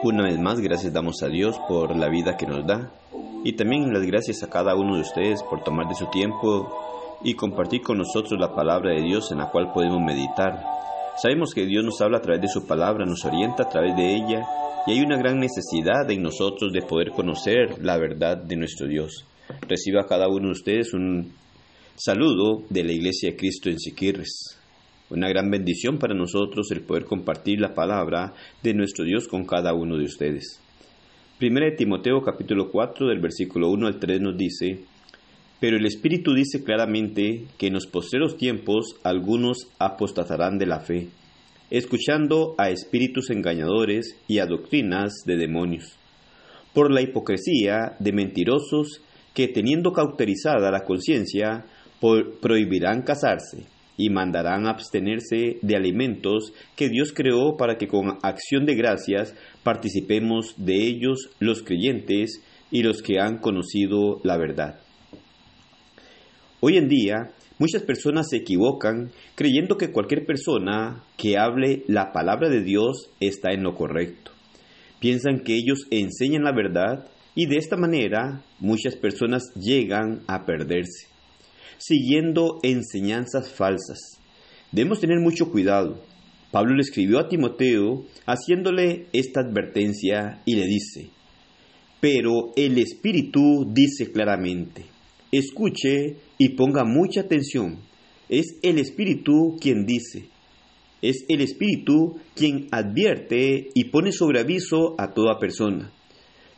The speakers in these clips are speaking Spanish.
Una vez más, gracias damos a Dios por la vida que nos da y también las gracias a cada uno de ustedes por tomar de su tiempo y compartir con nosotros la palabra de Dios en la cual podemos meditar. Sabemos que Dios nos habla a través de su palabra, nos orienta a través de ella y hay una gran necesidad en nosotros de poder conocer la verdad de nuestro Dios. Reciba a cada uno de ustedes un saludo de la Iglesia de Cristo en Siquirres. Una gran bendición para nosotros el poder compartir la palabra de nuestro Dios con cada uno de ustedes. Primera de Timoteo capítulo 4 del versículo 1 al 3 nos dice, Pero el Espíritu dice claramente que en los postreros tiempos algunos apostatarán de la fe, escuchando a espíritus engañadores y a doctrinas de demonios, por la hipocresía de mentirosos que teniendo cauterizada la conciencia, prohibirán casarse y mandarán abstenerse de alimentos que Dios creó para que con acción de gracias participemos de ellos los creyentes y los que han conocido la verdad. Hoy en día, muchas personas se equivocan creyendo que cualquier persona que hable la palabra de Dios está en lo correcto. Piensan que ellos enseñan la verdad y de esta manera muchas personas llegan a perderse siguiendo enseñanzas falsas. Debemos tener mucho cuidado. Pablo le escribió a Timoteo haciéndole esta advertencia y le dice, pero el Espíritu dice claramente, escuche y ponga mucha atención, es el Espíritu quien dice, es el Espíritu quien advierte y pone sobre aviso a toda persona.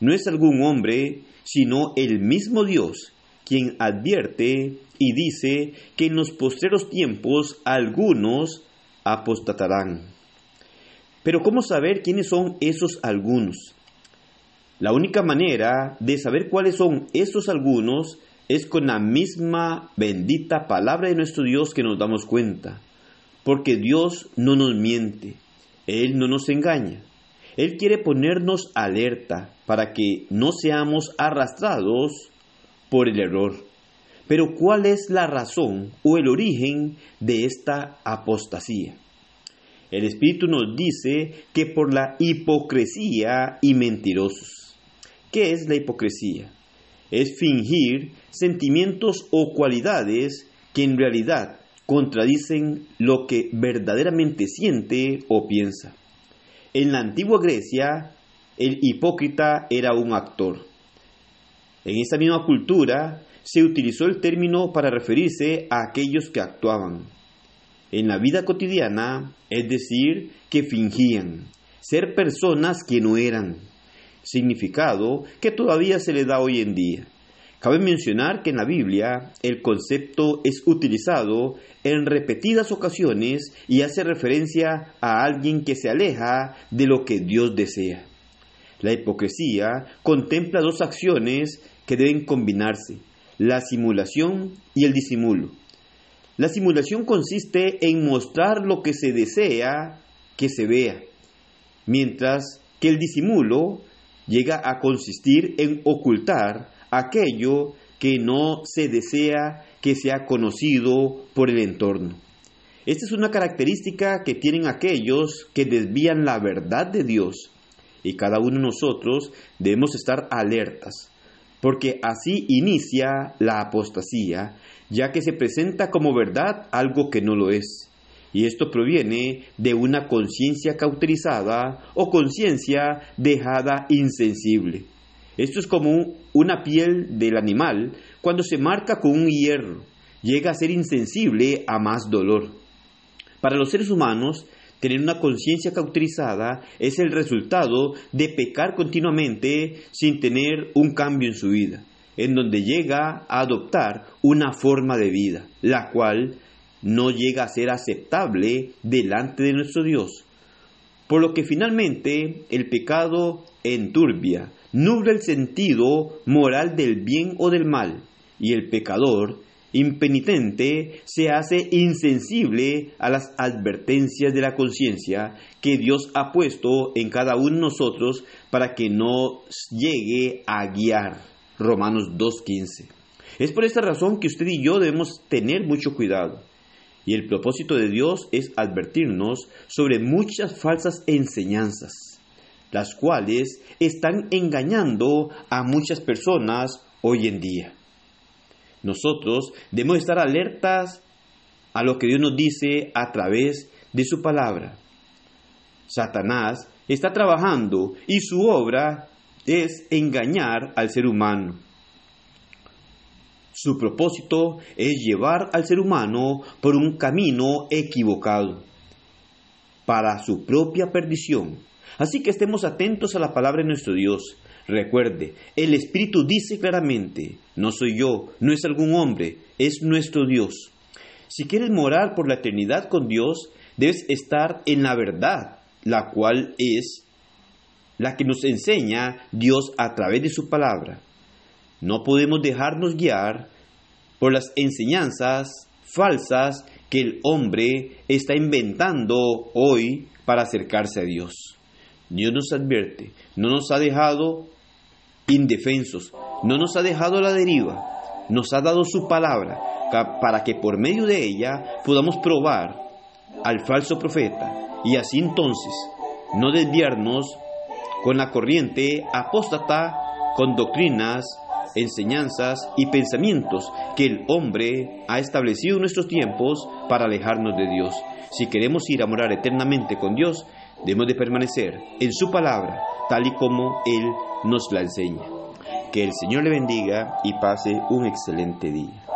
No es algún hombre, sino el mismo Dios quien advierte y dice que en los postreros tiempos algunos apostatarán. Pero ¿cómo saber quiénes son esos algunos? La única manera de saber cuáles son esos algunos es con la misma bendita palabra de nuestro Dios que nos damos cuenta. Porque Dios no nos miente, Él no nos engaña. Él quiere ponernos alerta para que no seamos arrastrados por el error. Pero ¿cuál es la razón o el origen de esta apostasía? El Espíritu nos dice que por la hipocresía y mentirosos. ¿Qué es la hipocresía? Es fingir sentimientos o cualidades que en realidad contradicen lo que verdaderamente siente o piensa. En la antigua Grecia, el hipócrita era un actor. En esa misma cultura se utilizó el término para referirse a aquellos que actuaban en la vida cotidiana, es decir, que fingían ser personas que no eran, significado que todavía se le da hoy en día. Cabe mencionar que en la Biblia el concepto es utilizado en repetidas ocasiones y hace referencia a alguien que se aleja de lo que Dios desea. La hipocresía contempla dos acciones que deben combinarse, la simulación y el disimulo. La simulación consiste en mostrar lo que se desea que se vea, mientras que el disimulo llega a consistir en ocultar aquello que no se desea que sea conocido por el entorno. Esta es una característica que tienen aquellos que desvían la verdad de Dios y cada uno de nosotros debemos estar alertas, porque así inicia la apostasía, ya que se presenta como verdad algo que no lo es. Y esto proviene de una conciencia cauterizada o conciencia dejada insensible. Esto es como una piel del animal cuando se marca con un hierro, llega a ser insensible a más dolor. Para los seres humanos, Tener una conciencia cauterizada es el resultado de pecar continuamente sin tener un cambio en su vida, en donde llega a adoptar una forma de vida, la cual no llega a ser aceptable delante de nuestro Dios. Por lo que finalmente el pecado enturbia, nubla el sentido moral del bien o del mal, y el pecador impenitente se hace insensible a las advertencias de la conciencia que Dios ha puesto en cada uno de nosotros para que no llegue a guiar. Romanos 2.15. Es por esta razón que usted y yo debemos tener mucho cuidado. Y el propósito de Dios es advertirnos sobre muchas falsas enseñanzas, las cuales están engañando a muchas personas hoy en día. Nosotros debemos estar alertas a lo que Dios nos dice a través de su palabra. Satanás está trabajando y su obra es engañar al ser humano. Su propósito es llevar al ser humano por un camino equivocado, para su propia perdición. Así que estemos atentos a la palabra de nuestro Dios. Recuerde, el Espíritu dice claramente, no soy yo, no es algún hombre, es nuestro Dios. Si quieres morar por la eternidad con Dios, debes estar en la verdad, la cual es la que nos enseña Dios a través de su palabra. No podemos dejarnos guiar por las enseñanzas falsas que el hombre está inventando hoy para acercarse a Dios. Dios nos advierte, no nos ha dejado indefensos, no nos ha dejado a la deriva, nos ha dado su palabra para que por medio de ella podamos probar al falso profeta y así entonces no desviarnos con la corriente apóstata con doctrinas, enseñanzas y pensamientos que el hombre ha establecido en nuestros tiempos para alejarnos de Dios. Si queremos ir a morar eternamente con Dios, debemos de permanecer en su palabra, tal y como Él nos la enseña. Que el Señor le bendiga y pase un excelente día.